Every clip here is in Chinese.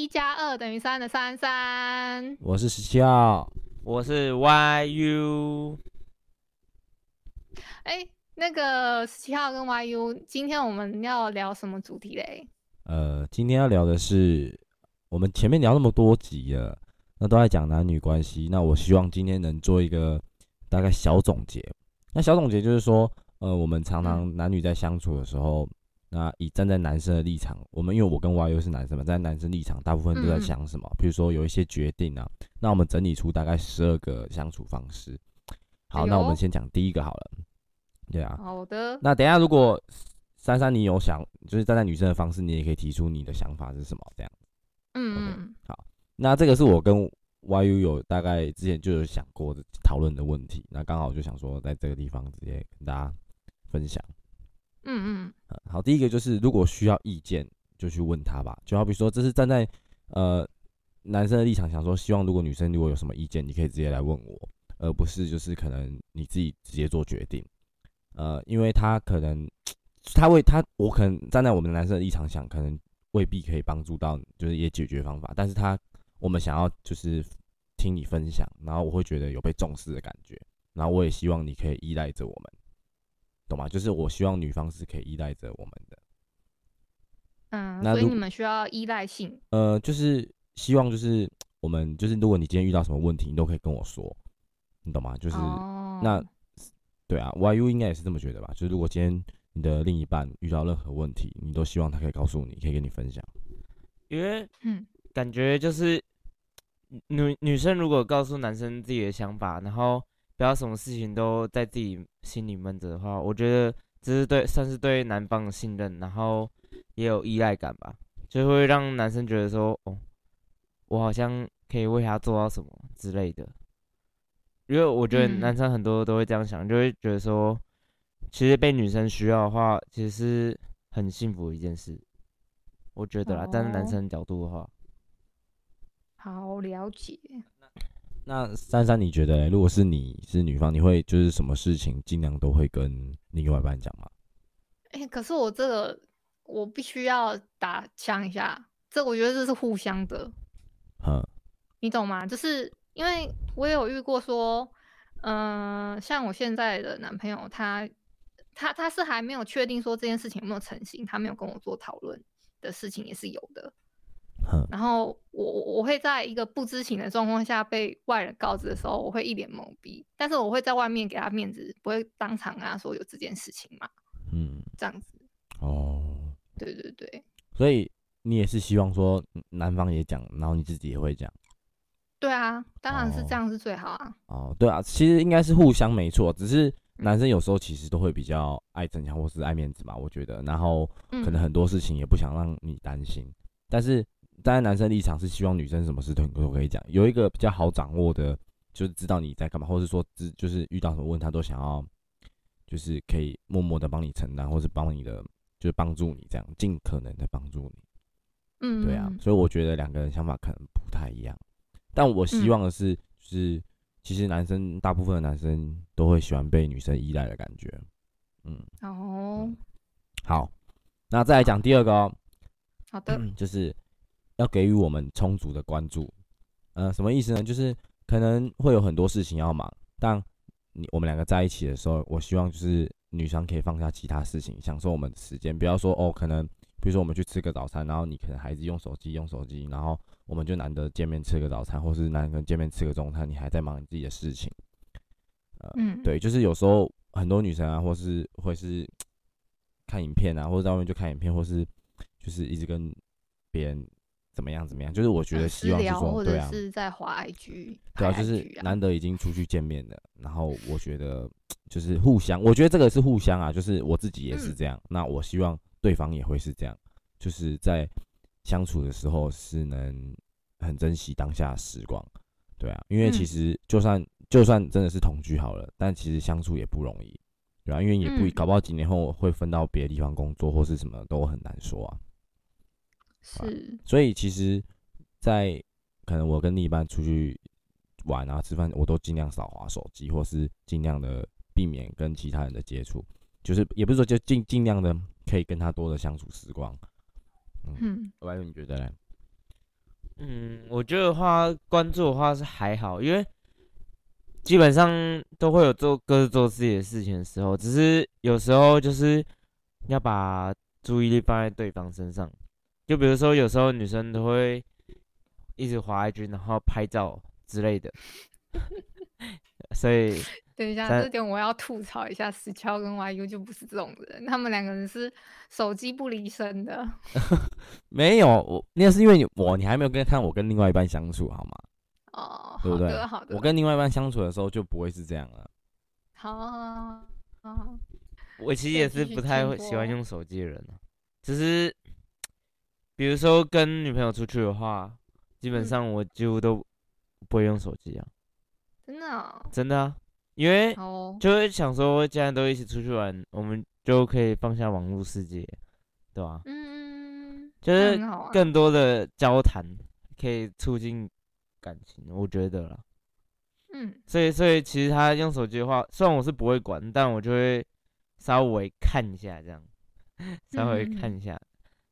一加二等于三的三三。我是十七号，我是 YU，哎，那个十七号跟 YU，今天我们要聊什么主题嘞？呃，今天要聊的是我们前面聊那么多集了，那都在讲男女关系，那我希望今天能做一个大概小总结。那小总结就是说，呃，我们常常男女在相处的时候，那以站在男生的立场，我们因为我跟 YU 是男生嘛，站在男生立场，大部分都在想什么？比如说有一些决定啊，那我们整理出大概十二个相处方式。好，哎那我们先讲第一个好了。对啊，好的，那等一下，如果珊珊你有想，就是站在女生的方式，你也可以提出你的想法是什么这样。嗯好，那这个是我跟 YU 有大概之前就有想过的讨论的问题，那刚好就想说在这个地方直接跟大家分享。嗯嗯好，第一个就是如果需要意见就去问他吧，就好比说这是站在呃男生的立场想说，希望如果女生如果有什么意见，你可以直接来问我，而不是就是可能你自己直接做决定。呃，因为他可能他为他我可能站在我们男生的立场想，可能未必可以帮助到，就是一些解决方法，但是他我们想要就是听你分享，然后我会觉得有被重视的感觉，然后我也希望你可以依赖着我们。懂吗？就是我希望女方是可以依赖着我们的，嗯，那所以你们需要依赖性。呃，就是希望就是我们就是如果你今天遇到什么问题，你都可以跟我说，你懂吗？就是、哦，那对啊，YU 应该也是这么觉得吧？就是如果今天你的另一半遇到任何问题，你都希望他可以告诉你，可以跟你分享。因为嗯感觉就是女女生如果告诉男生自己的想法，然后不要什么事情都在自己心里闷着的话，我觉得这是对算是对男方的信任，然后也有依赖感吧，就会让男生觉得说，哦，我好像可以为他做到什么之类的。因为我觉得嗯男生很多都会这样想，就会觉得说，其实被女生需要的话，其实是很幸福的一件事。我觉得啦，站在男哦生角度的话，好了解。那珊珊，你觉得如果是你是女方，你会就是什么事情尽量都会跟另外一半讲吗？哎、可是我这个我必须要打枪一下，这我觉得这是互相的，嗯，你懂吗？就是因为我也有遇过说，嗯、像我现在的男朋友，他他他是还没有确定说这件事情有没有成型，他没有跟我做讨论的事情也是有的。哼，然后我我我会在一个不知情的状况下被外人告知的时候，我会一脸懵逼，但是我会在外面给他面子，不会当场跟他说有这件事情嘛，嗯，这样子。哦，对对对。所以你也是希望说嗯男方也讲，然后你自己也会讲。对啊，当然是哦。这样是最好啊。哦，对啊，其实应该是互相没错，只是男生有时候其实都会比较爱逞强或是爱面子嘛，我觉得，然后嗯，可能很多事情也不想让你担心，但是站在男生立场是希望女生什么事都都可以讲，有一个比较好掌握的，就是知道你在干嘛，或者说知就是遇到什么问题，他都想要就是可以默默的帮你承担，或是帮你的就是帮助你这样，尽可能的帮助你。嗯，对啊嗯，所以我觉得两个人想法可能不太一样，但我希望的是，就是其实男生大部分的男生都会喜欢被女生依赖的感觉。嗯，哦，好，那再来讲第二个哦，好的，就是要给予我们充足的关注。呃，什么意思呢？就是可能会有很多事情要忙，但你我们两个在一起的时候，我希望就是女生可以放下其他事情，享受我们的时间，不要说哦，可能比如说我们去吃个早餐，然后你可能还是用手机用手机，然后我们就难得见面吃个早餐，或是难得见面吃个中餐，你还在忙你自己的事情。呃，嗯，对，就是有时候很多女生啊，或是会是看影片啊，或者在外面就看影片，或是就是一直跟别人怎么样怎么样，就是我觉得呃希望是说，对啊，者是在滑 IG，对啊，就是难得已经出去见面了，然后我觉得就是互相，我觉得这个是互相啊，就是我自己也是嗯。这样，那我希望对方也会是这样，就是在相处的时候是能很珍惜当下时光，对啊，因为其嗯。实就算就算真的是同居好了，但其实相处也不容易，对啊，因为也不、嗯。搞不好几年后会分到别的地方工作或是什么都很难说啊，是，所以其实，在可能我跟另一半出去玩啊、吃饭，我都尽量少滑手机，或是尽量的避免跟其他人的接触，就是也不是说就尽尽量的可以跟他多的相处时光。嗯歪哥，你觉得呢？嗯，我觉得的话，关注的话是还好，因为基本上都会有做各自做自己的事情的时候，只是有时候就是要把注意力放在对方身上。就比如说，有时候女生都会一直滑 IG，然后拍照之类的，所以 等一下，这点我要吐槽一下，石桥跟 YU 就不是这种人，他们两个人是手机不离身的。没有，我那是因为你我你还没有跟看我跟另外一半相处好吗？哦，对不对好的，好的，我跟另外一半相处的时候就不会是这样了。好好好我其实也是不太会喜欢用手机的人啊，只是比如说跟女朋友出去的话，基本嗯。上我几乎都不会用手机啊，真的哦？真的啊，因为就会想说，既然都一起出去玩，我们就可以放下网络世界，对吧、嗯，就是更多的交谈可以促进感情，我觉得啦。嗯。所以，所以其实他用手机的话，虽然我是不会管，但我就会稍微看一下，这样 稍微看一下。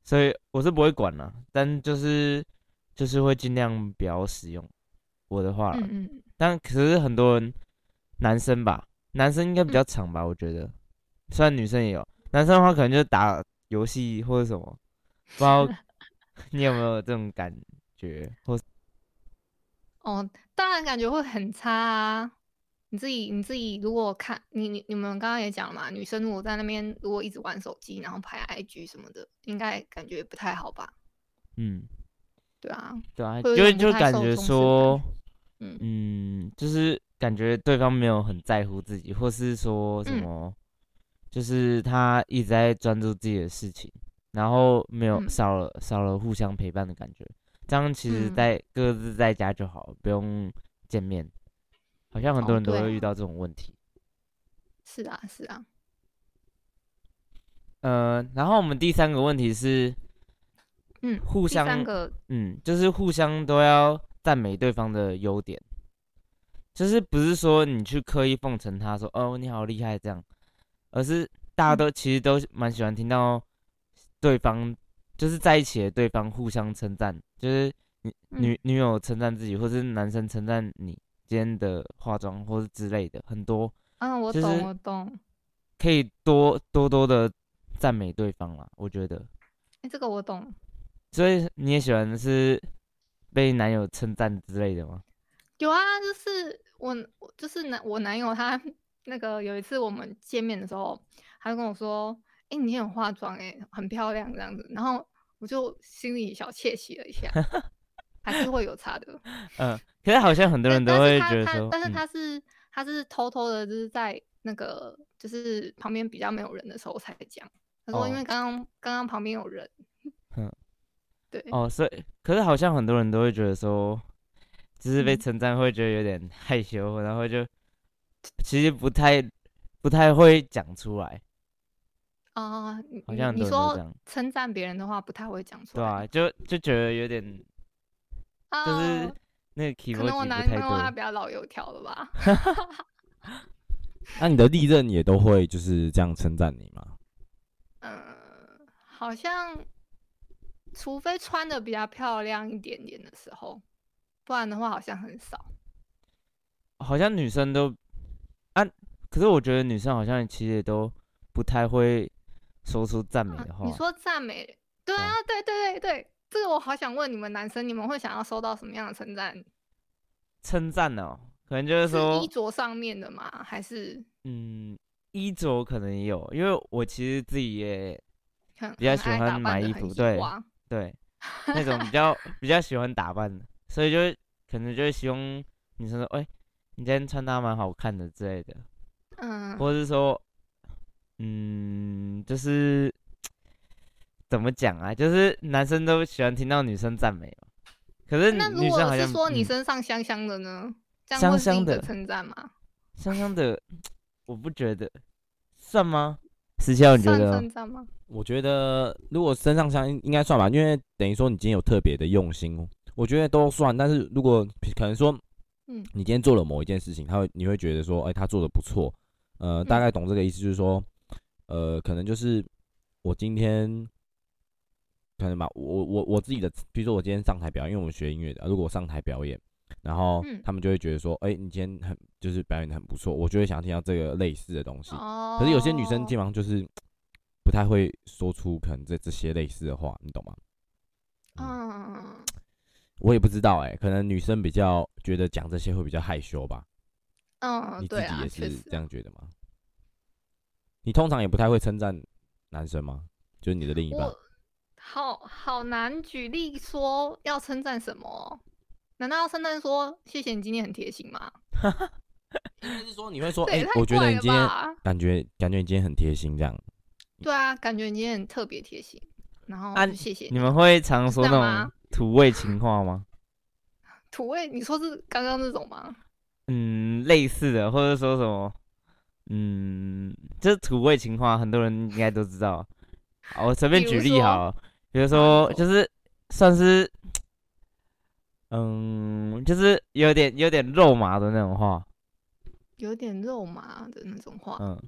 所以我是不会管了，但就是就是会尽量不要使用我的话。嗯嗯，但可是很多人男生吧，男生应该比较长吧，我觉得，虽然女生也有，男生的话可能就是打游戏或者什么，不知道 你有没有这种感觉，或哦，当然感觉会很差啊。你自己你自己如果看你你你们刚刚也讲了嘛，女生如果在那边如果一直玩手机，然后拍 IG 什么的，应该感觉不太好吧？嗯，对啊，对啊，就就感觉说，嗯嗯，就是感觉对方没有很在乎自己，或是说什嗯么，就是他一直在专注自己的事情，然后没有嗯少了少了互相陪伴的感觉。这样其实嗯在各自在家就好，不用见面。好像很多哦人都会遇到这种问题。是啊是啊，呃，然后我们第三个问题是，嗯，互相三个嗯，就是互相都要赞美对方的优点，就是不是说你去刻意奉承他说哦你好厉害这样，而是大家嗯都、其实都蛮喜欢听到对方就是在一起的对方互相称赞，就是女嗯。女女友称赞自己，或是男生称赞你今天的化妆或是之类的，很多嗯，我懂我懂，可以多多多的赞美对方啦，我觉得。哎，这个我懂。所以你也喜欢是被男友称赞之类的吗？有啊，就是我我就是男我男友他那个有一次我们见面的时候，他就跟我说：“哎、你今天有化妆哎、很漂亮这样子。”然后我就心里小窃喜了一下，还是会有差的。嗯，可是好像很多人都会觉得但是嗯他是、他是偷偷的，就是在那个就是旁边比较没有人的时候才讲。他说：“因哦为刚刚刚刚旁边有人。”嗯，对，哦，所以可是好像很多人都会觉得说，就是被嗯称赞会觉得有点害羞，然后就其实不太不太会讲出来，啊、你好像你你说称赞别人的话不太会讲出来，对啊，就就觉得有点就是啊那个可能我男朋友他，比较老油条了吧？那你的历任也都会就是这样称赞你吗？嗯，好像除非穿的比较漂亮一点点的时候，不然的话好像很少。好像女生都啊，可是我觉得女生好像其实也都不太会说出赞美啊的话，你说赞美对啊，对对对对，这个我好想问你们男生，你们会想要收到什么样的称赞？称赞哦，可能就是是说衣，着上面的嘛？还是嗯，衣着可能也有，因为我其实自己也比较喜欢买衣服对对那种比较 比较喜欢打扮的，所以就可能就会希望女生说，哎、你今天穿搭蛮好看的之类的，嗯，或者是说，嗯，就是怎么讲啊？就是男生都喜欢听到女生赞美嘛，可是那如果是说你嗯身上香香的呢？这样香香的称赞吗？香香的，我不觉得算吗？石孝你觉得呢？称赞吗？我觉得如果身上香应应该算吧，因为等于说你今天有特别的用心，我觉得都算。但是如果可能说，嗯你今天做了某一件事情，他会你会觉得说，哎、他做的不错，呃，大嗯概懂这个意思，就是说，呃，可能就是我今天可能吧，我我我自己的，比如说我今天上台表演，因为我们学音乐的，如果我上台表演，然后嗯他们就会觉得说，哎、你今天很就是表演的很不错，我就会想听到这个类似的东西。哦，可是有些女生基本上就是不太会说出可能这这些类似的话，你懂吗？嗯，我也不知道哎、可能女生比较觉得讲这些会比较害羞吧。嗯，你自己也是这样觉得吗？你通常也不太会称赞男生吗？就是你的另一半我好好难举例说要称赞什么哦？难道要称赞说谢谢你今天很贴心吗？应该是说你会说，哎、我觉得你今天？感觉感觉你今天很贴心这样。对啊，感觉你今天很特别贴心，然后啊谢谢你们会常说那种土味情话吗？土味，你说是刚刚那种吗？嗯，类似的，或者说什么，嗯，就是土味情话，很多人应该都知道。好我随便举例好了，比如说就是算是，嗯，就是有点有点肉麻的那种话，有点肉麻的那种话。嗯，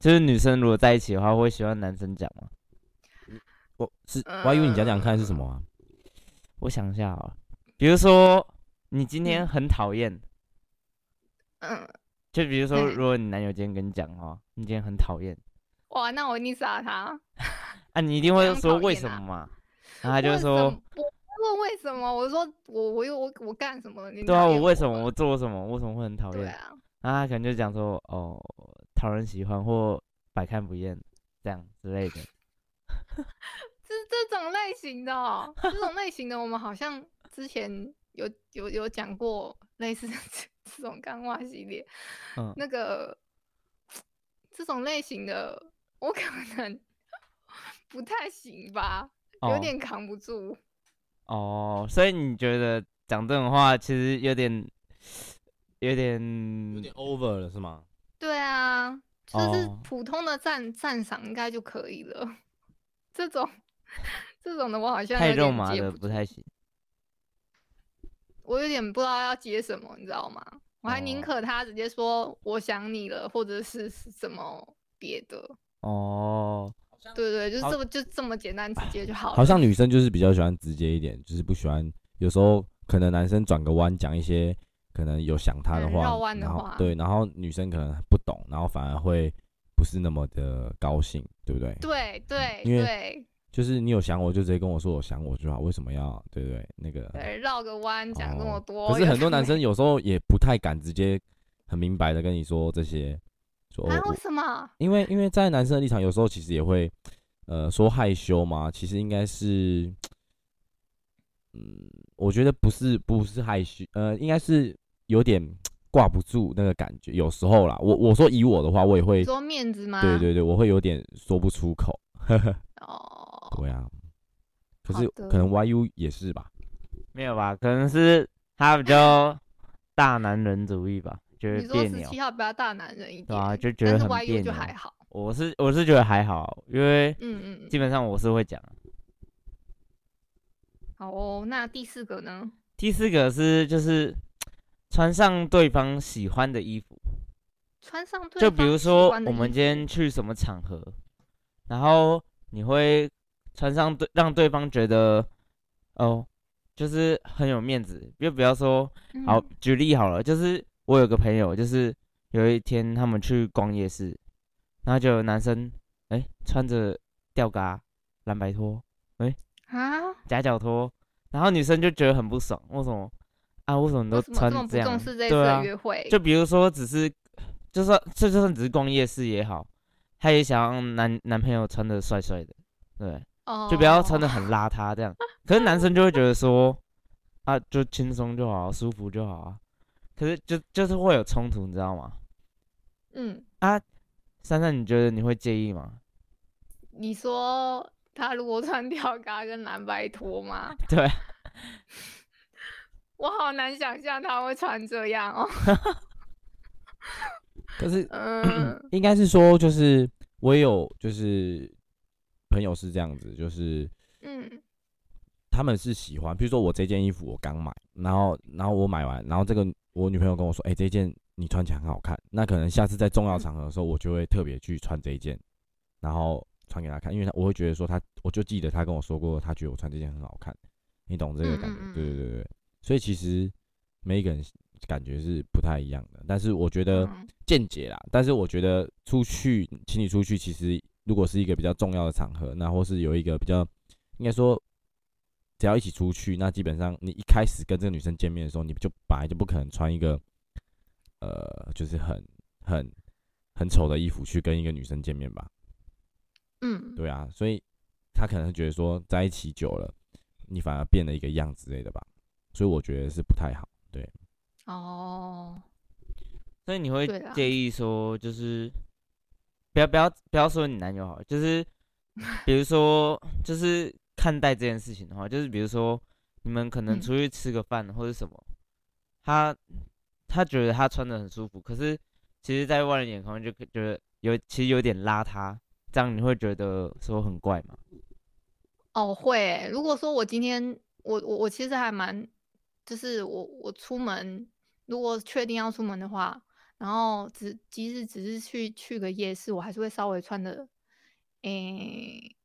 就是女生如果在一起的话，会喜欢男生讲吗？我是我还以为你讲讲看是什么啊？我想一下啊，比如说你今天嗯很讨厌，嗯，就比如说如果你男友今天跟你讲的话，你今天很讨厌，哇，那我一定杀他。啊，你一定会说为什么嘛？然后他就说，我问为什么，我说我我又我我干什么？你对啊，我为什么我做了什么，为什么会很讨厌？对啊，然后他可能就讲说，哦，讨人喜欢或百看不厌这样之类的。这这种类型的、哦，这种类型的，我们好像之前有有有讲过类似 这这种干话系列，嗯，那个 这种类型的，我可能不太行吧，有哦点扛不住。哦，所以你觉得讲这种话其实有点有点有点 over 了是吗？对啊，就是哦普通的赞赞赏应该就可以了。这种 这种的我好像太肉麻的接不太行。我有点不知道要接什么，你知道吗？我还宁哦可他直接说我想你了，或者是是什么别的。哦，对对，就是这么就这么简单直接就好了。好像女生就是比较喜欢直接一点，就是不喜欢有时候可能男生转个弯讲一些可能有想他的话，很绕弯的话然后对，然后女生可能不懂，然后反而会不是那么的高兴，对不对？对对因为对就是你有想我就直接跟我说我想我就好，为什么要对不对？那个对，绕个弯讲这么哦多。可是很多男生有时候也不太敢直接很明白的跟你说这些，说、啊，为什么？因为因为在男生的立场，有时候其实也会，呃，说害羞嘛，其实应该是，嗯，我觉得不是不是害羞，呃，应该是有点挂不住那个感觉，有时候啦，我我说以我的话，我也会，说面子吗？对对对，我会有点说不出口，哦，对啊，可是可能 YU 也是吧，没有吧？可能是他比较大男人主义吧，觉你得别扭说十七，号比较大男人一点，对啊，就觉得很别扭。就还好。我是我是觉得还好，因为嗯嗯嗯，基本上我是会讲。好哦。那第四个呢？第四个是就是穿上对方喜欢的衣服，穿上对就比如说我们今天去什么场合，然后你会穿上对让对方觉得哦，就是很有面子。就比方说，好嗯举例好了，就是我有个朋友，就是有一天他们去逛夜市，然后就有男生哎、穿着吊嘎蓝白拖哎，啊，夹脚拖，然后女生就觉得很不爽，为什么啊？为什么你都穿这样？重视这次对啊的约会？就比如说，只是就算这就算只是逛夜市也好，她也想让男男朋友穿的帅帅的，对，哦就不要穿的很邋遢这样。可是男生就会觉得说，啊，就轻松就好，舒服就好啊。可是就就是会有冲突，你知道吗？嗯，啊，珊珊，你觉得你会介意吗？你说他如果穿吊嘎跟蓝白拖吗？对，我好难想象他会穿这样哦。可是嗯 应该是说，就是我也有就是朋友是这样子，就是嗯他们是喜欢，比如说我这件衣服我刚买，然后然后我买完，然后这个我女朋友跟我说，哎、这件你穿起来很好看，那可能下次在重要场合的时候，我就会特别去穿这一件，然后穿给她看，因为她我会觉得说她，我就记得她跟我说过，她觉得我穿这件很好看，你懂这个感觉？嗯嗯嗯对对对对，所以其实每一个人感觉是不太一样的，但是我觉得。嗯见解啦，但是我觉得出去请你出去，其实如果是一个比较重要的场合，那或是有一个比较，应该说，只要一起出去，那基本上你一开始跟这个女生见面的时候，你就本来就不可能穿一个，呃，就是很很很丑的衣服去跟一个女生见面吧？嗯，对啊，所以他可能觉得说在一起久了，你反而变了一个样之类的吧，所以我觉得是不太好。对，哦，所以你会介意说，就是不要不要不要说你男友好，就是比如说就是看待这件事情的话，就是比如说你们可能嗯出去吃个饭或者什么，他他觉得他穿的很舒服，可是其实在外人眼光就觉得有其实有点邋遢，这样你会觉得说很怪吗？哦会欸。如果说我今天我我我其实还蛮，就是我我出门，如果确定要出门的话，然后只即使只是去去个夜市，我还是会稍微穿的，诶、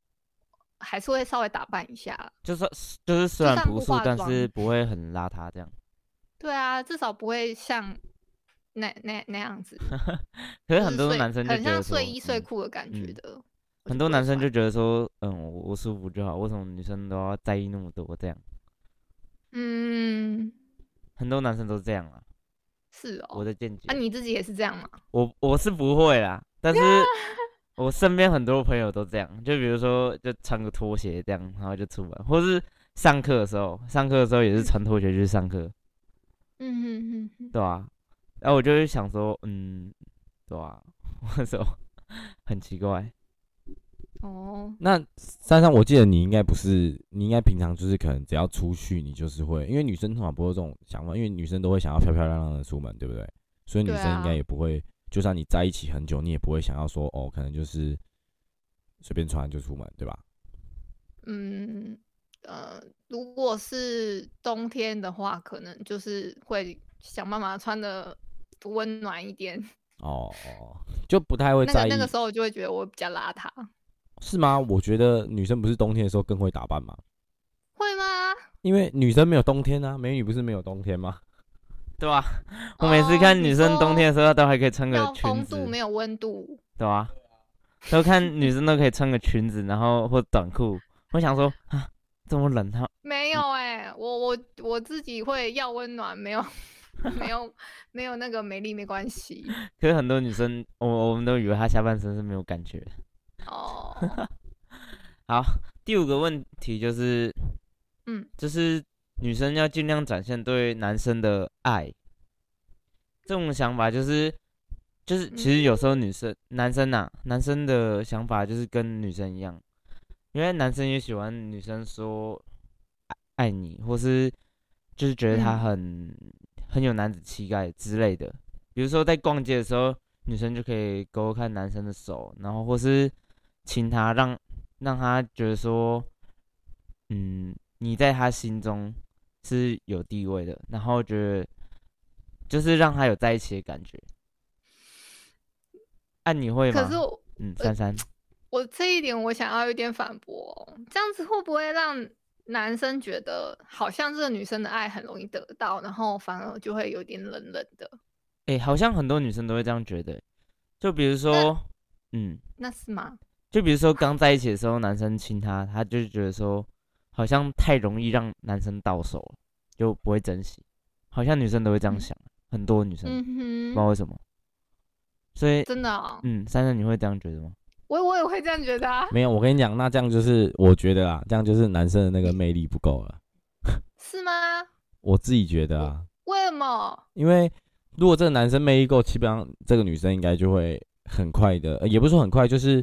还是会稍微打扮一下。就是就是虽然朴素，但是不会很邋遢这样。对啊，至少不会像那那那样子。可是很多男生就很像睡衣睡嗯裤的感觉嗯的。很多男生就觉得说，嗯，我我舒服就好，为什么女生都要在意那么多？这样，嗯很多男生都是这样啊。是哦。我的见解，啊，你自己也是这样吗？我我是不会啦，但是我身边很多朋友都这样，就比如说就穿个拖鞋这样，然后就出门，或是上课的时候，上课的时候也是穿拖鞋去上课，嗯哼哼哼。对啊、然后我就会想说，嗯，对吧、为什么 很奇怪？哦，那珊珊，我记得你应该不是，你应该平常就是可能只要出去，你就是会，因为女生通常不会有这种想法，因为女生都会想要漂漂亮亮的出门，对不对？所以女生应该啊也不会，就算你在一起很久，你也不会想要说哦，可能就是随便穿就出门，对吧？嗯呃，如果是冬天的话，可能就是会想办法穿的温暖一点。哦 哦，就不太会那在意，个那个时候，我就会觉得我比较邋遢，是吗？我觉得女生不是冬天的时候更会打扮吗？会吗？因为女生没有冬天啊，美女不是没有冬天吗？对吧、我每次看哦女生冬天的时候，都还可以穿个裙子，风度没有温度。对吧、都看女生都可以穿个裙子，然后或短裤。我想说啊，这么冷，她没有哎、我我我自己会要温暖，没有 没有没有那个美丽没关系可是很多女生，我我们都以为她下半身是没有感觉。哦。好，第五个问题就是，嗯，就是女生要尽量展现对男生的爱。这种想法就是，就是其实有时候女生、男生呐、男生的想法就是跟女生一样，因为男生也喜欢女生说爱爱你，或是就是觉得他嗯很、很有男子气概之类的。比如说在逛街的时候，女生就可以勾勾看男生的手，然后或是亲他，让让他觉得说，嗯，你在他心中是有地位的，然后觉得就是让他有在一起的感觉。啊，你会吗？可是我嗯，珊珊，我这一点我想要有点反驳哦、这样子会不会让男生觉得好像这个女生的爱很容易得到，然后反而就会有点冷冷的？哎、好像很多女生都会这样觉得。就比如说，嗯，那是吗？就比如说刚在一起的时候，男生亲她，她就觉得说好像太容易让男生到手了，就不会珍惜。好像女生都会这样想，很多女生、不知道为什么。所以，真的、哦，嗯，珊珊你会这样觉得吗？我我也会这样觉得啊。没有，我跟你讲，那这样就是我觉得啊，这样就是男生的那个魅力不够了。是吗？我自己觉得啊，为什么？因为如果这个男生魅力够，基本上这个女生应该就会很快的，呃也不是说很快，就是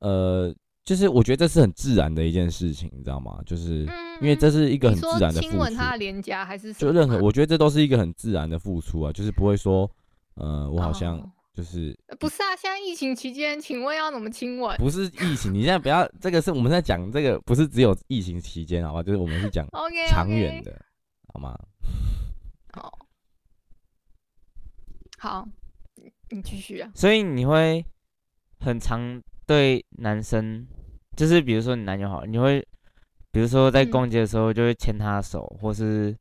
呃，就是我觉得这是很自然的一件事情，你知道吗？就是嗯，因为这是一个很自然的付出，亲吻他的脸颊还是什就任何，我觉得这都是一个很自然的付出啊，就是不会说，呃，我好像哦就是呃不是啊，现在疫情期间，请问要怎么亲吻不是疫情，你现在不要这个是我们在讲这个，不是只有疫情期间，好吧？就是我们是讲？OK，长远。的，好吗？好，好，你你继续啊。所以你会很常对男生，就是比如说你男友好，你会比如说在嗯逛街的时候就会牵他的手，或是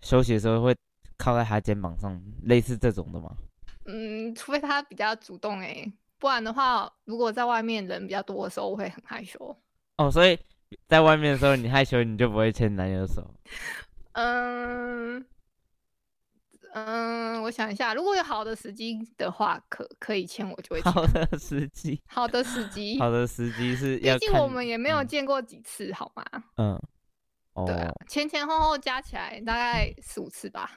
休息的时候会靠在他肩膀上，类似这种的吗？嗯，除非他比较主动哎、不然的话，如果在外面人比较多的时候，我会很害羞。哦，所以在外面的时候你害羞，你就不会牵男友的手。嗯嗯，我想一下，如果有好的时机的话，可可以签，我就会签。好的时机，好的时机，好的时机是要。毕竟我们也没有嗯见过几次，好吗？嗯，哦对啊，前前后后加起来大概四五次吧，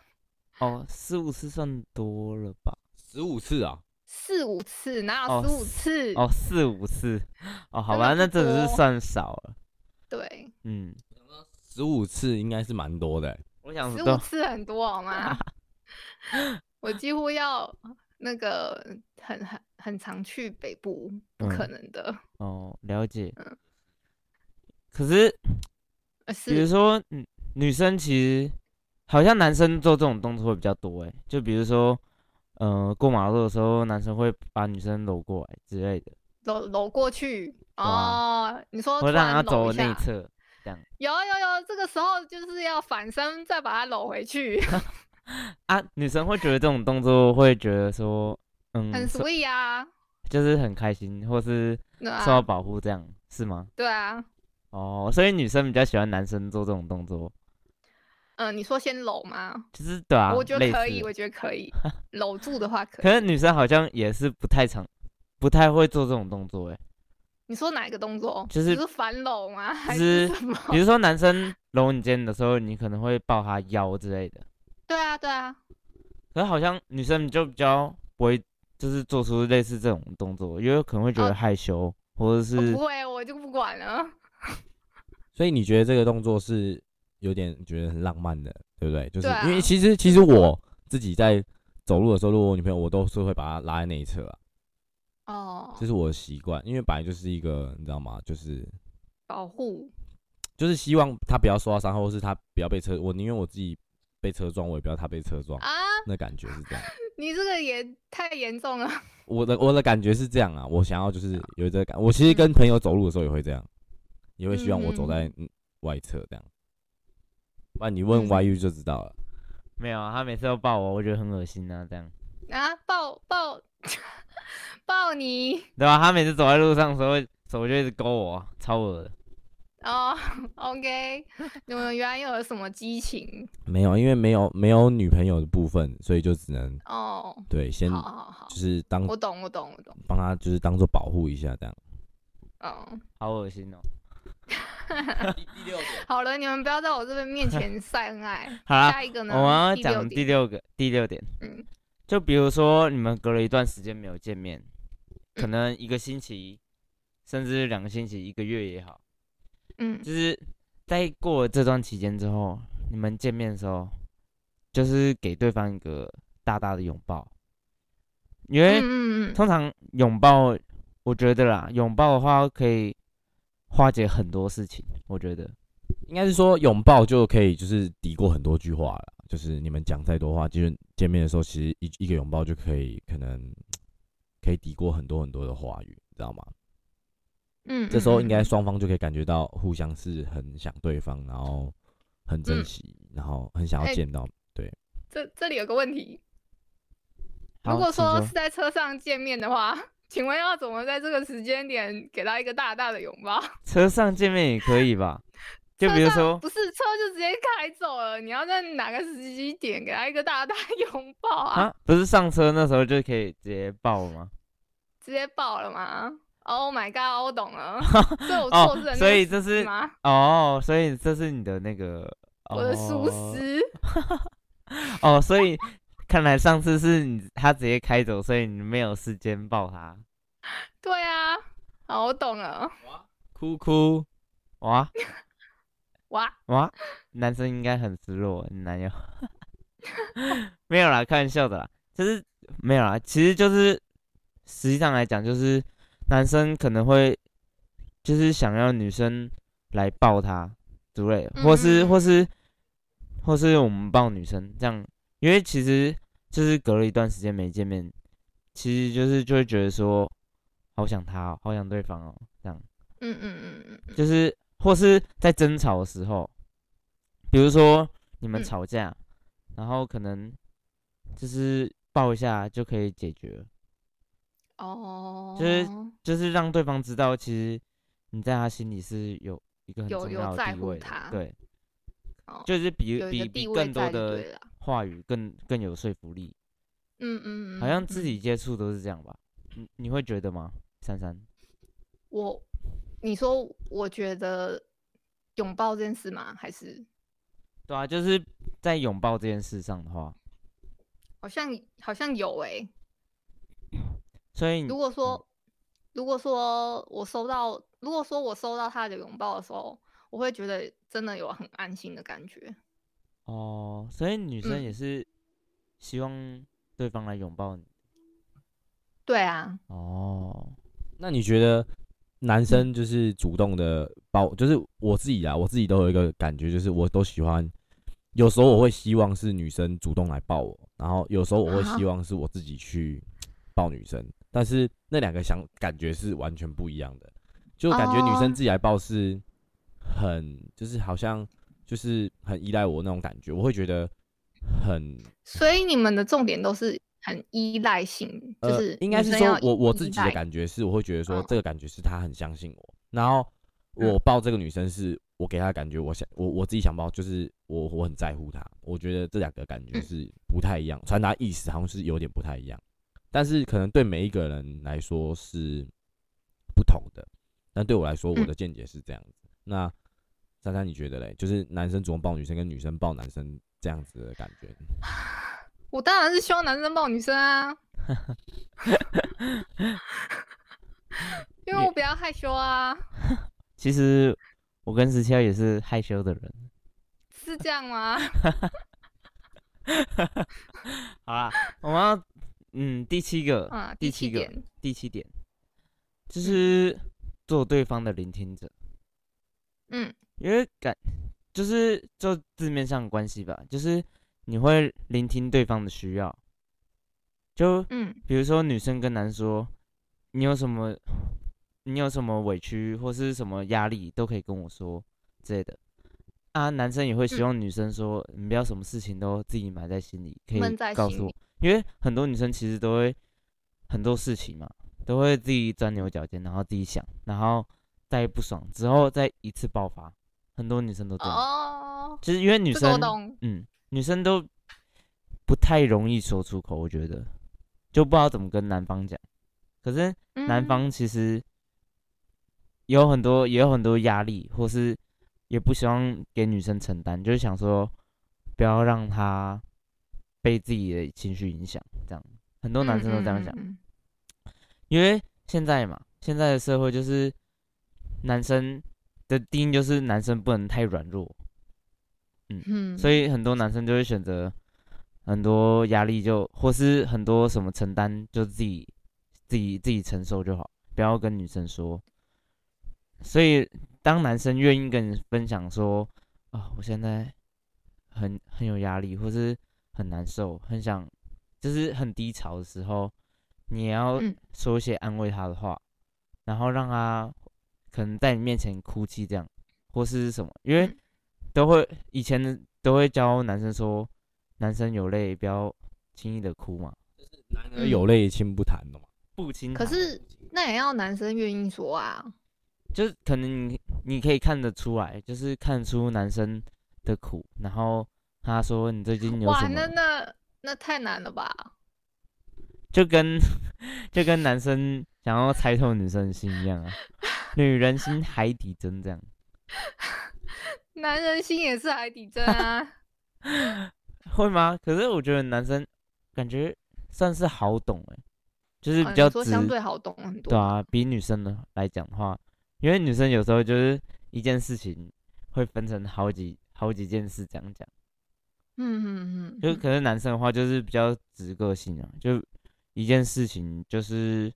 哦，四五次算多了吧？十五次啊，四五次，哪哦有十五次？哦，四五次，哦，好吧，那不真的是算少了。对，嗯，十五次应该是蛮多的欸。我想都十五次很多好吗？我几乎要那个很很很常去北部，不可嗯能的。哦，了解嗯。可是，呃比如说，嗯，女生其实好像男生做这种动作会比较多哎，就比如说，呃，过马路的时候，男生会把女生搂过来之类的，搂搂过去啊哦。你说会让她突然搂一下，走内侧，有有有，这个时候就是要反身再把它搂回去，啊，女生会觉得这种动作会觉得说，嗯，很受 sweet 啊，就是很开心，或是受到啊，保护，这样是吗？对啊。哦，所以女生比较喜欢男生做这种动作，嗯，你说先搂吗？就是对啊，我觉得可以，我觉得可以，搂住的话可以可是。女生好像也是不太常，不太会做这种动作哎。你说哪一个动作？就是你说反搂吗？还是是什么？比如说男生搂你肩的时候，你可能会抱他腰之类的，对啊，对啊，可是好像女生就比较不会，就是做出类似这种动作，因为可能会觉哦得害羞，或者我是不会，我就不管了。所以你觉得这个动作是有点觉得很浪漫的，对不对？就是啊因为其实其实我自己在走路的时候，如果我女朋友，我都是会把她拉在那一侧啊，哦这，是我的习惯，因为本来就是一个你知道吗？就是保护就是希望她不要受到伤害，或是她不要被车，我宁愿我自己被车撞，我也不要他被车撞，啊！那感觉是这样。你这个也太严重了。我的我的感觉是这样啊，我想要就是有这个感，我其实跟朋友走路的时候也会这样，也会希望我走在嗯外侧这样。不然你问嗯 YU 就知道了。没有啊，他每次都抱我，我觉得很恶心啊，这样，啊，抱抱 抱你对吧？他每次走在路上的时候，手就一直勾我，超恶的。哦，OK，你们原来又有什么激情没有，因为没有没有女朋友的部分，所以就只能哦？对先好好好就，是当我懂，我懂，我懂。帮他就是当做保护一下这样。嗯，好恶心哦！第六点，好了，你们不要在我这边面前 晒恩爱。好啦下一个呢？我们要讲第六个第六点，嗯就比如说你们隔了一段时间没有见面，可嗯能一个星期，甚至两个星期、一个月也好，嗯就是在过了这段期间之后，你们见面的时候，就是给对方一个大大的拥抱，因为通常拥抱，我觉得啦，拥抱的话可以化解很多事情，我觉得。应该是说拥抱就可以就是抵过很多句话了，就是你们讲再多话，就是见面的时候，其实一一个拥抱就可以可能可以抵过很多很多的话语，知道吗？嗯，这时候应该嗯双方就可以感觉到互相是很想对方，然后很珍嗯惜，然后很想要哎见到。对这这里有个问题，如果请说是在车上见面的话，请问要怎么在这个时间点给他一个大大的拥抱？车上见面也可以吧？就比如说，不是车就直接开走了，你要在哪个时机点给他一个大大拥抱啊？啊，不是上车那时候就可以直接抱了吗？直接抱了吗？Oh my god，我懂了，所以我哦错失了那个所以这是？哦，所以这是你的那个我的疏哦失，哦，所以看来上次是你他直接开走，所以你没有时间抱他。对啊，好，我懂了，哭哭，哇 哇，哇，男生应该很失落，你男友没有啦，开玩笑的啦，就是没有啦，其实就是实际上来讲，就是男生可能会就是想要女生来抱他之类的，或是或是或是我们抱女生这样，因为其实就是隔了一段时间没见面，其实就是就会觉得说好想他哦，好想对方哦，这样。嗯嗯嗯嗯嗯，就是或是在争吵的时候，比如说你们嗯。吵架，然后可能就是抱一下就可以解决了，哦，就是就是让对方知道，其实你在他心里是有一个很重要的地位的对，哦就是比比比更多的，话语更更有说服力，嗯嗯，好像自己接触都是这样吧？你你会觉得吗？珊珊，我，你说我觉得拥抱这件事吗？还是对啊，就是在拥抱这件事上的话，好像好像有诶、所以如果说，如果说我收到，如果说我收到他的拥抱的时候，我会觉得真的有很安心的感觉。哦，所以女生嗯。也是希望对方来拥抱你。对啊，哦，那你觉得男生就是主动的抱，就是我自己啊，我自己都有一个感觉，就是我都喜欢，有时候我会希望是女生主动来抱我，然后有时候我会啊。希望是我自己去抱女生，但是那两个想感觉是完全不一样的，就感觉女哦。生自己来抱是很，就是好像就是很依赖我那种感觉，我会觉得很所以你们的重点都是很依赖性，就呃是，应该是说我我自己的感觉是，我会觉得说嗯。这个感觉是他很相信我，然后我嗯。抱这个女生是我给她的感觉，我想我我自己想抱就是我我很在乎她，我觉得这两个感觉嗯。是不太一样，传达意思好像是有点不太一样，但是可能对每一个人来说是不同的，但对我来说我嗯的见解是这样子。那珊珊你觉得嘞？就是男生主动抱女生跟女生抱男生这样子的感觉，我当然是希望男生抱女生啊，因为我比较害羞啊，其实我跟十七号也是害羞的人。是这样吗？好啦，我们要嗯第七个，啊，第七个第七点就是做对方的聆听者，嗯。因为感就是就字面上的关系吧，就是你会聆听对方的需要，就嗯。比如说女生跟男说，你有什么你有什么委屈或是什么压力都可以跟我说之类的。啊，男生也会希嗯。望女生说，你不要什么事情都自己埋在心里，可以告诉我因为很多女生其实都会很多事情嘛，都会自己钻牛角尖，然后自己想，然后再不爽之后再一次爆发，很多女生都这样，哦，就是因为女生，嗯，女生都不太容易说出口，我觉得。就不知道怎么跟男方讲。可是男嗯方其实有很多也有很多压力，或是也不希望给女生承担，就是想说不要让她被自己的情绪影响，这样很多男生都这样想。嗯嗯因为现在嘛，现在的社会就是男生的定义就是男生不能太软弱，嗯嗯所以很多男生就会选择很多压力就或是很多什么承担就自己自己自己承受就好，不要跟女生说。所以当男生愿意跟你分享说啊，我现在很很有压力，或是很难受，很想就是很低潮的时候，你也要嗯说一些安慰他的话，然后让他可能在你面前哭泣这样，或是什么，因为嗯都会以前的都会教男生说，男生有泪不要轻易的哭嘛。就是男儿有泪亲不弹的嘛。不亲。可是那也要男生愿意说啊。就是可能你你可以看得出来，就是看出男生的苦，然后他说你最近有哇，什么那，那那太难了吧？就跟 就跟男生想要猜透女生的心一样啊，女人心海底针这样。男人心也是海底针啊。会吗？可是我觉得男生感觉算是好懂哎、就是哦比较直，说相对好懂很多。对啊，比女生的来讲的话，因为女生有时候就是一件事情会分成好几好几件事这样讲，嗯嗯嗯，就可能男生的话就是比较直个性啊，就一件事情就是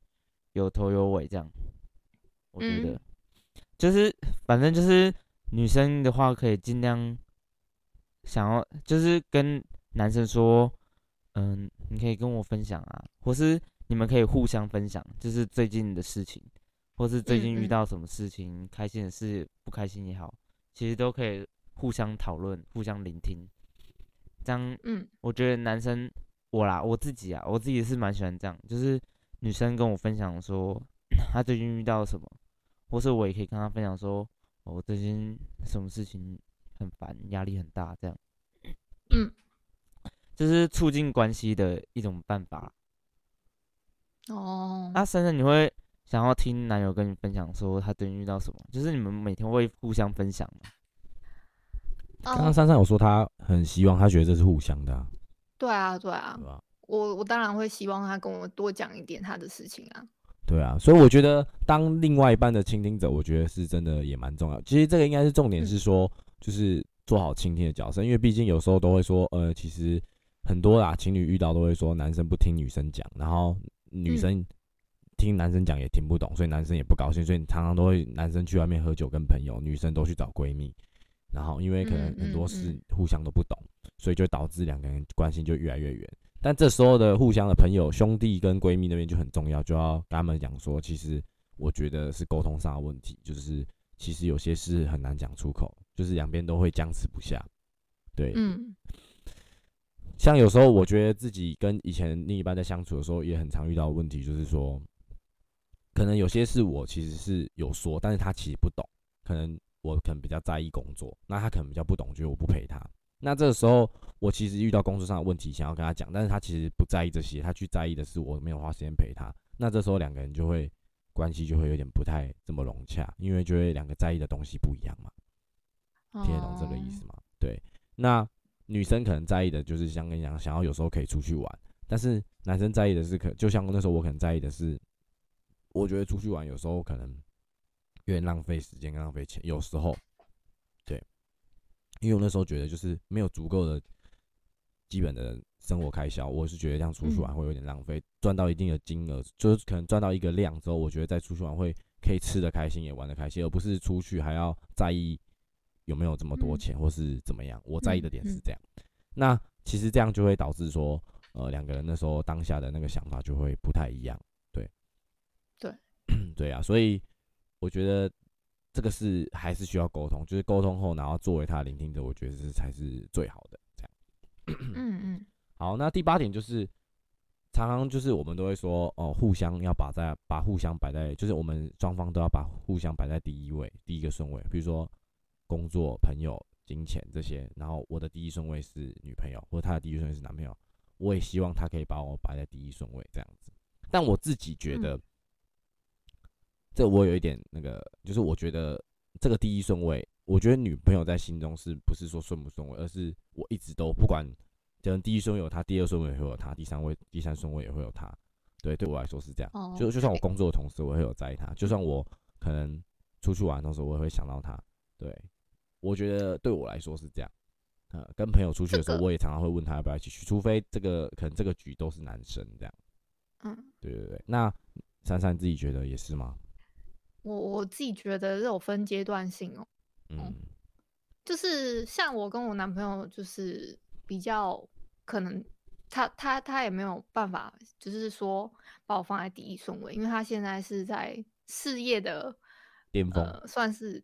有头有尾这样，我觉得、嗯。就是反正就是女生的话可以尽量想要就是跟男生说，嗯，你可以跟我分享啊，或是你们可以互相分享，就是最近的事情，或是最近遇到什么事情，开心的事、不开心也好，其实都可以互相讨论、互相聆听。这样，嗯我觉得男生我啦，我自己啊，我自己是蛮喜欢这样，就是女生跟我分享说她最近遇到什么，或是我也可以跟她分享说，哦我最近什么事情很烦，压力很大，这样。嗯，这是促进关系的一种办法。哦，那珊珊，你会想要听男友跟你分享说他最近遇到什么？就是你们每天会互相分享吗？刚刚刚珊珊有说她很希望，她觉得这是互相的、啊，对啊对啊对，我我当然会希望他跟我多讲一点他的事情啊。对啊，所以我觉得当另外一半的倾听者，我觉得是真的也蛮重要。其实这个应该是重点是说，就是做好倾听的角色，因为毕竟有时候都会说，呃，其实很多啦，情侣遇到都会说男生不听女生讲，然后女生听男生讲也听不懂，所以男生也不高兴，所以常常都会男生去外面喝酒跟朋友，女生都去找闺蜜，然后因为可能嗯很多嗯事嗯互相都不懂，所以就导致两个人关系就越来越远。但这时候的互相的朋友、兄弟跟闺蜜那边就很重要，就要跟他们讲说，其实我觉得是沟通上的问题，就是其实有些事很难讲出口，就是两边都会僵持不下。对，嗯像有时候我觉得自己跟以前另一半在相处的时候，也很常遇到的问题，就是说，可能有些事我其实是有说，但是他其实不懂，可能我可能比较在意工作，那他可能比较不懂，觉得我不陪他。那这个时候，我其实遇到工作上的问题，想要跟他讲，但是他其实不在意这些，他去在意的是我没有花时间陪他。那这时候两个人就会关系就会有点不太这么融洽，因为就会两个在意的东西不一样嘛。听得懂这个意思吗？对，那女生可能在意的就是像跟你讲，想要有时候可以出去玩，但是男生在意的是可，就像那时候我可能在意的是，我觉得出去玩有时候可能有点浪费时间跟浪费钱，有时候，对，因为我那时候觉得就是没有足够的基本的生活开销，我是觉得这样出去玩会有点浪费，赚到一定的金额，就是可能赚到一个量之后，我觉得再出去玩会可以吃的开心，也玩的开心，而不是出去还要在意有没有这么多嗯钱，或是怎么样。我在意的点是嗯这样。那其实这样就会导致说，呃，两个人那时候当下的那个想法就会不太一样。对，对，对啊，所以我觉得这个是还是需要沟通，就是沟通后，然后作为他的聆听者，我觉得这才是最好的。这样。嗯嗯 好，那第八点就是，常常就是我们都会说，哦，互相要把在把互相摆在，就是我们双方都要把互相摆在第一位，第一个顺位。比如说工作、朋友、金钱这些，然后我的第一顺位是女朋友，或者他的第一顺位是男朋友，我也希望他可以把我摆在第一顺位这样子。但我自己觉得，这我有一点那个，就是我觉得这个第一顺位，我觉得女朋友在心中是不是说顺不顺位，而是我一直都不管，可能第一顺位有她，第二顺位也会有她，第三位、第三顺位也会有她。对，对我来说是这样。哦就就算我工作的同时，我也会有在意她；就算我可能出去玩的时候，我也会想到她。对，我觉得对我来说是这样。呃，跟朋友出去的时候，我也常常会问他要不要一起去，除非这个可能这个局都是男生这样。嗯，对对对，那珊珊自己觉得也是吗？我我自己觉得这有分阶段性哦，嗯就是像我跟我男朋友，就是比较可能他他他也没有办法，就是说把我放在第一顺位，因为他现在是在事业的巅峰呃，算是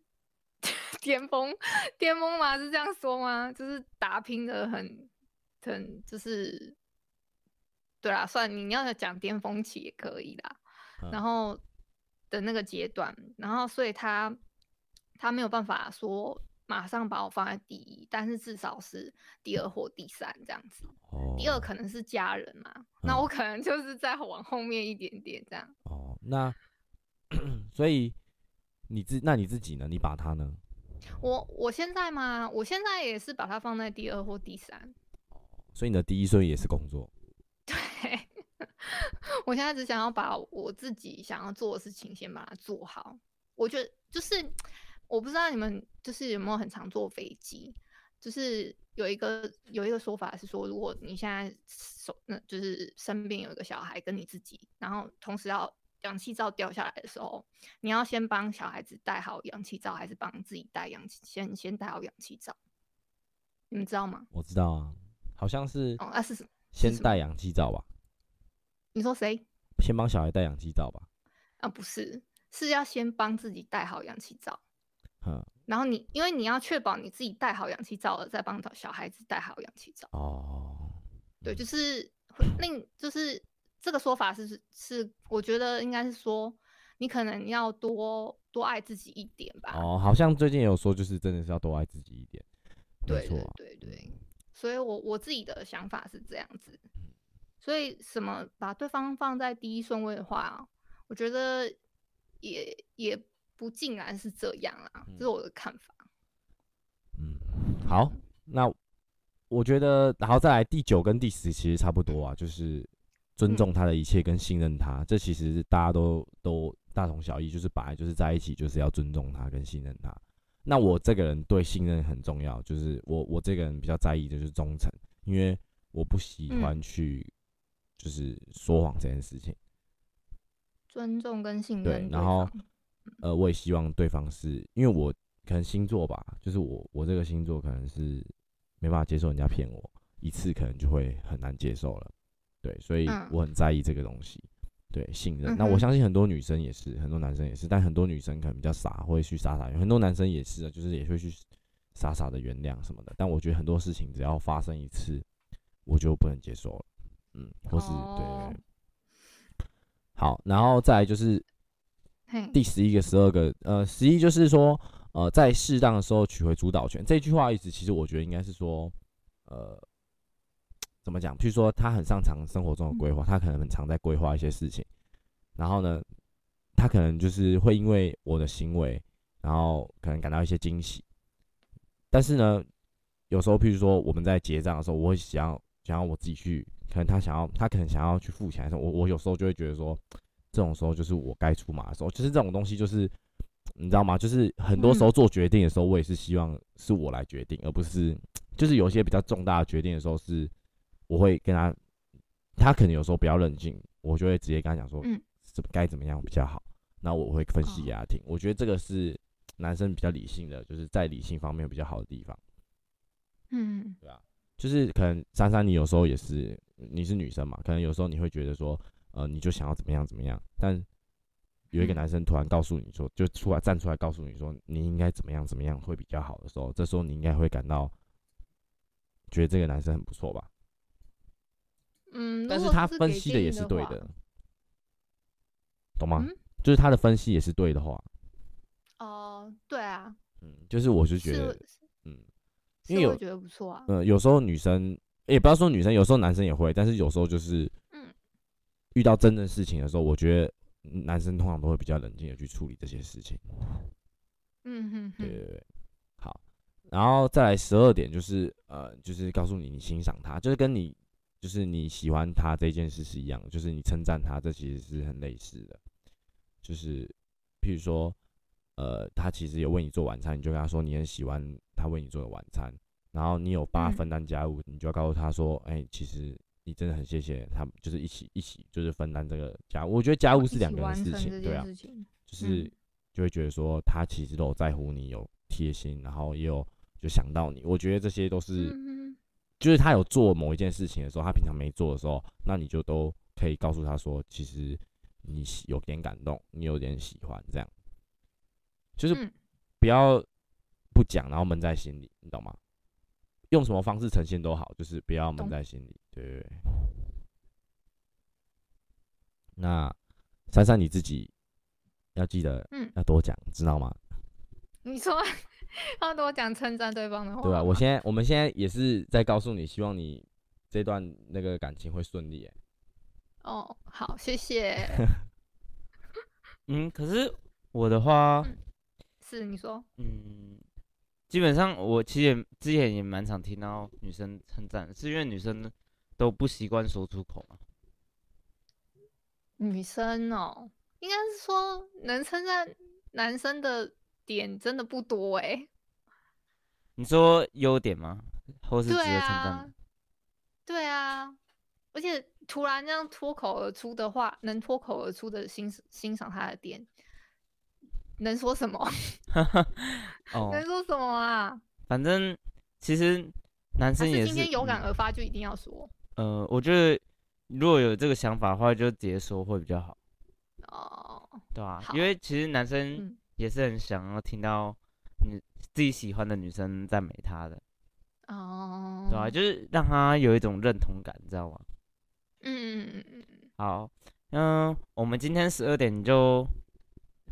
巅峰，巅峰吗？是这样说吗？就是打拼的很很就是，对啦，算你要讲巅峰期也可以啦。嗯然后的那个阶段，然后所以他他没有办法说马上把我放在第一，但是至少是第二或第三这样子。哦，第二可能是家人嘛，那嗯我可能就是再往后面一点点这样。哦，那 所以你自那你自己呢？你把他呢？我我现在嘛，我现在也是把它放在第二或第三。所以你的第一顺位也是工作。对，我现在只想要把我自己想要做的事情先把它做好。我觉得就是我不知道你们就是有没有很常坐飞机，就是有一个有一个说法是说，如果你现在手那就是身边有一个小孩跟你自己，然后同时要氧气罩掉下来的时候，你要先帮小孩子戴好氧气罩，还是帮自己戴氧气先先戴好氧气罩？你们知道吗？我知道啊，好像是哦，那、是？先戴氧气罩吧，你说谁？先帮小孩戴氧气罩吧。啊，不是，是要先帮自己戴好氧气罩，嗯，然后你因为你要确保你自己戴好氧气罩了，再帮小孩子戴好氧气罩。哦，对，就是会令就是这个说法是是，我觉得应该是说你可能要多多爱自己一点吧。哦，好像最近有说，就是真的是要多爱自己一点。没对对对对，所以我我自己的想法是这样子。所以什么把对方放在第一顺位的话，我觉得也也不尽然是这样啦，这是我的看法。嗯，好，那我觉得，然后再来第九跟第十其实差不多啊，就是尊重他的一切跟信任他，这其实大家都都大同小异，就是本来就是在一起就是要尊重他跟信任他。那我这个人对信任很重要，就是我我这个人比较在意的就是忠诚，因为我不喜嗯欢去就是说谎这件事情。尊重跟信对任，然后呃，我也希望对方是因为我可能星座吧，就是我我这个星座可能是没办法接受人家骗我一次，可能就会很难接受了。对，所以嗯我很在意这个东西。对，信任。嗯那我相信很多女生也是，很多男生也是，但很多女生可能比较傻，会去傻傻，很多男生也是啊，就是也会去傻傻的原谅什么的。但我觉得很多事情只要发生一次，我就不能接受了。嗯，或是、对对哦对。好，然后再来就是嘿，第十一个、十二个，呃，十一就是说，呃，在适当的时候取回主导权。这句话意思，其实我觉得应该是说，呃，怎么讲？譬如说，他很擅长生活中的规划，他可能很常在规划一些事情，然后呢，他可能就是会因为我的行为，然后可能感到一些惊喜。但是呢，有时候譬如说我们在结账的时候，我会想要想要我自己去，可能他想要他可能想要去付钱的时候，我我有时候就会觉得说，这种时候就是我该出马的时候，就是这种东西就是。你知道吗？就是很多时候做决定的时候，我也是希望是我来决定，而不是就是有一些比较重大的决定的时候，是我会跟他，他可能有时候比较冷静，我就会直接跟他讲说，嗯怎么该怎么样比较好。那我会分析给哦他听。我觉得这个是男生比较理性的，就是在理性方面比较好的地方。嗯对啊就是可能珊珊，你有时候也是，你是女生嘛，可能有时候你会觉得说，呃，你就想要怎么样怎么样，但有一个嗯男生突然告诉你说，就出来站出来告诉你说，你应该怎么样怎么样会比较好的时候，这时候你应该会感到觉得这个男生很不错吧？嗯，但是他分析的也是对的，懂吗？嗯就是他的分析也是对的话，哦，对啊，嗯，就是我是觉得，嗯，因为我觉得不错啊。呃，有时候女生也不要说女生，有时候男生也会，但是有时候就是，嗯遇到真正事情的时候，我觉得男生通常都会比较冷静的去处理这些事情。嗯哼哼，对对对，好，然后再来十二点就是呃，就是告诉你你欣赏他，就是跟你就是你喜欢他这件事是一样的，就是你称赞他，这其实是很类似的，就是譬如说呃，他其实有为你做晚餐，你就跟他说你很喜欢他为你做的晚餐，然后你有帮他嗯分担家务，你就要告诉他说，哎、其实你真的很谢谢他们，就是一起一起就是分担这个家务。我觉得家务是两个人的事情，对啊，就是嗯就会觉得说他其实都有在乎你，有贴心，然后也有就想到你。我觉得这些都是，嗯就是他有做某一件事情的时候，他平常没做的时候，那你就都可以告诉他说，其实你喜有点感动，你有点喜欢，这样，就是嗯不要不讲，然后闷在心里，你懂吗？用什么方式呈现都好，就是不要闷在心里。对对对。那珊珊你自己要记得，嗯要多讲，知道吗？你说 要多讲称赞对方的话，对吧、啊我现在我们现在也是在告诉你，希望你这段那个感情会顺利。哎哦，好，谢谢。嗯，可是我的话，是你说，嗯，基本上我其实也之前也蛮常听到女生称赞，是因为女生都不习惯说出口嘛。女生哦，应该是说能称赞男生的点真的不多哎、你说优点吗？或是值得对称赞对啊，而且突然这样脱口而出的话，能脱口而出的欣欣赏他的点，能说什么？哦，能说什么啊？反正其实男生也是今天有感嗯而发就一定要说呃，我觉得如果有这个想法的话，就直接说会比较好，哦？对啊、因为其实男生嗯，也是很想要听到你自己喜欢的女生赞美他的，哦，对啊、就是让他有一种认同感，你知道吗？嗯嗯嗯嗯嗯，好，嗯、我们今天十二点就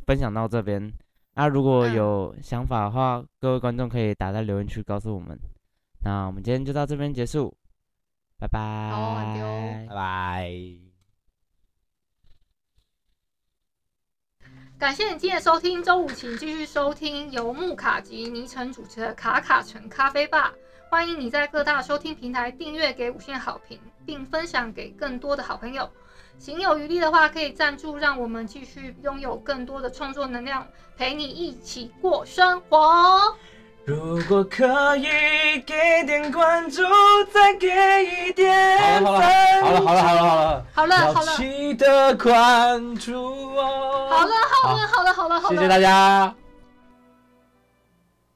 分享到这边。那、如果嗯有想法的话，各位观众可以打在留言区告诉我们。那我们今天就到这边结束，拜拜。拜拜。感谢你今天的收听，周五请继续收听由木卡及尼城主持的卡卡城咖啡吧。欢迎你在各大收听平台订阅、给五星好评，并分享给更多的好朋友。行有余力的话，可以赞助，让我们继续拥有更多的创作能量，陪你一起过生活。如果可以给点关注，再给一点好了好了好了好了好了，好了，好要了，记得关注我。好了，好了，好了，好了，好了，谢谢大家。